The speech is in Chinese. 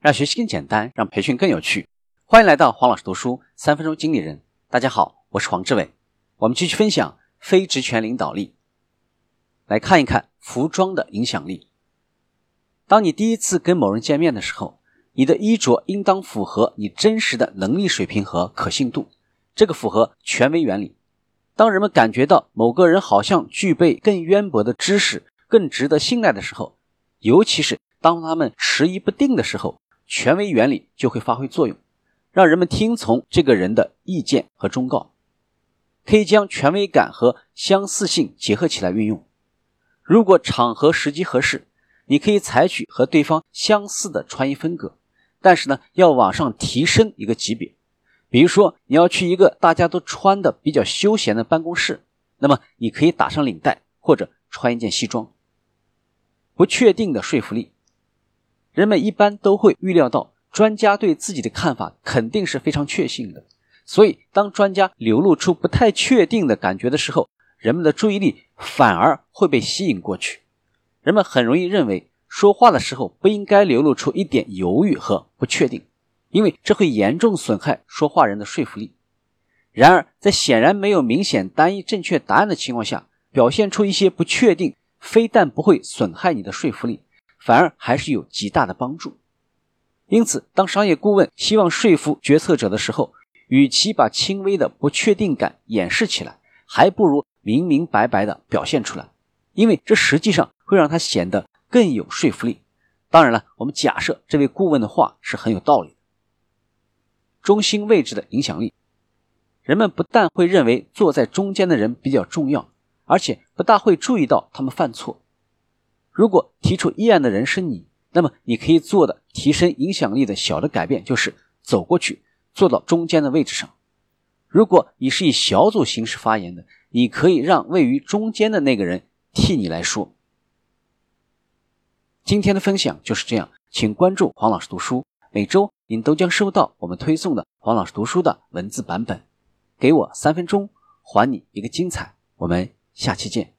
让学习更简单，让培训更有趣。欢迎来到黄老师读书三分钟经理人。大家好，我是黄志伟。我们继续分享非职权领导力。来看一看服装的影响力。当你第一次跟某人见面的时候，你的衣着应当符合你真实的能力水平和可信度。这个符合权威原理。当人们感觉到某个人好像具备更渊博的知识、更值得信赖的时候，尤其是当他们迟疑不定的时候，权威原理就会发挥作用，让人们听从这个人的意见和忠告。可以将权威感和相似性结合起来运用。如果场合时机合适，你可以采取和对方相似的穿衣风格，但是呢，要往上提升一个级别。比如说，你要去一个大家都穿的比较休闲的办公室，那么你可以打上领带或者穿一件西装。不确定的说服力，人们一般都会预料到专家对自己的看法肯定是非常确信的，所以当专家流露出不太确定的感觉的时候，人们的注意力反而会被吸引过去。人们很容易认为说话的时候不应该流露出一点犹豫和不确定，因为这会严重损害说话人的说服力。然而，在显然没有明显单一正确答案的情况下，表现出一些不确定。非但不会损害你的说服力，反而还是有极大的帮助。因此，当商业顾问希望说服决策者的时候，与其把轻微的不确定感掩饰起来，还不如明明白白的表现出来，因为这实际上会让他显得更有说服力。当然了，我们假设这位顾问的话是很有道理的。中心位置的影响力，人们不但会认为坐在中间的人比较重要。而且不大会注意到他们犯错。如果提出议案的人是你，那么你可以做的提升影响力的小的改变就是走过去，坐到中间的位置上。如果你是以小组形式发言的，你可以让位于中间的那个人替你来说。今天的分享就是这样，请关注黄老师读书，每周您都将收到我们推送的黄老师读书的文字版本。给我三分钟，还你一个精彩。我们。下期见。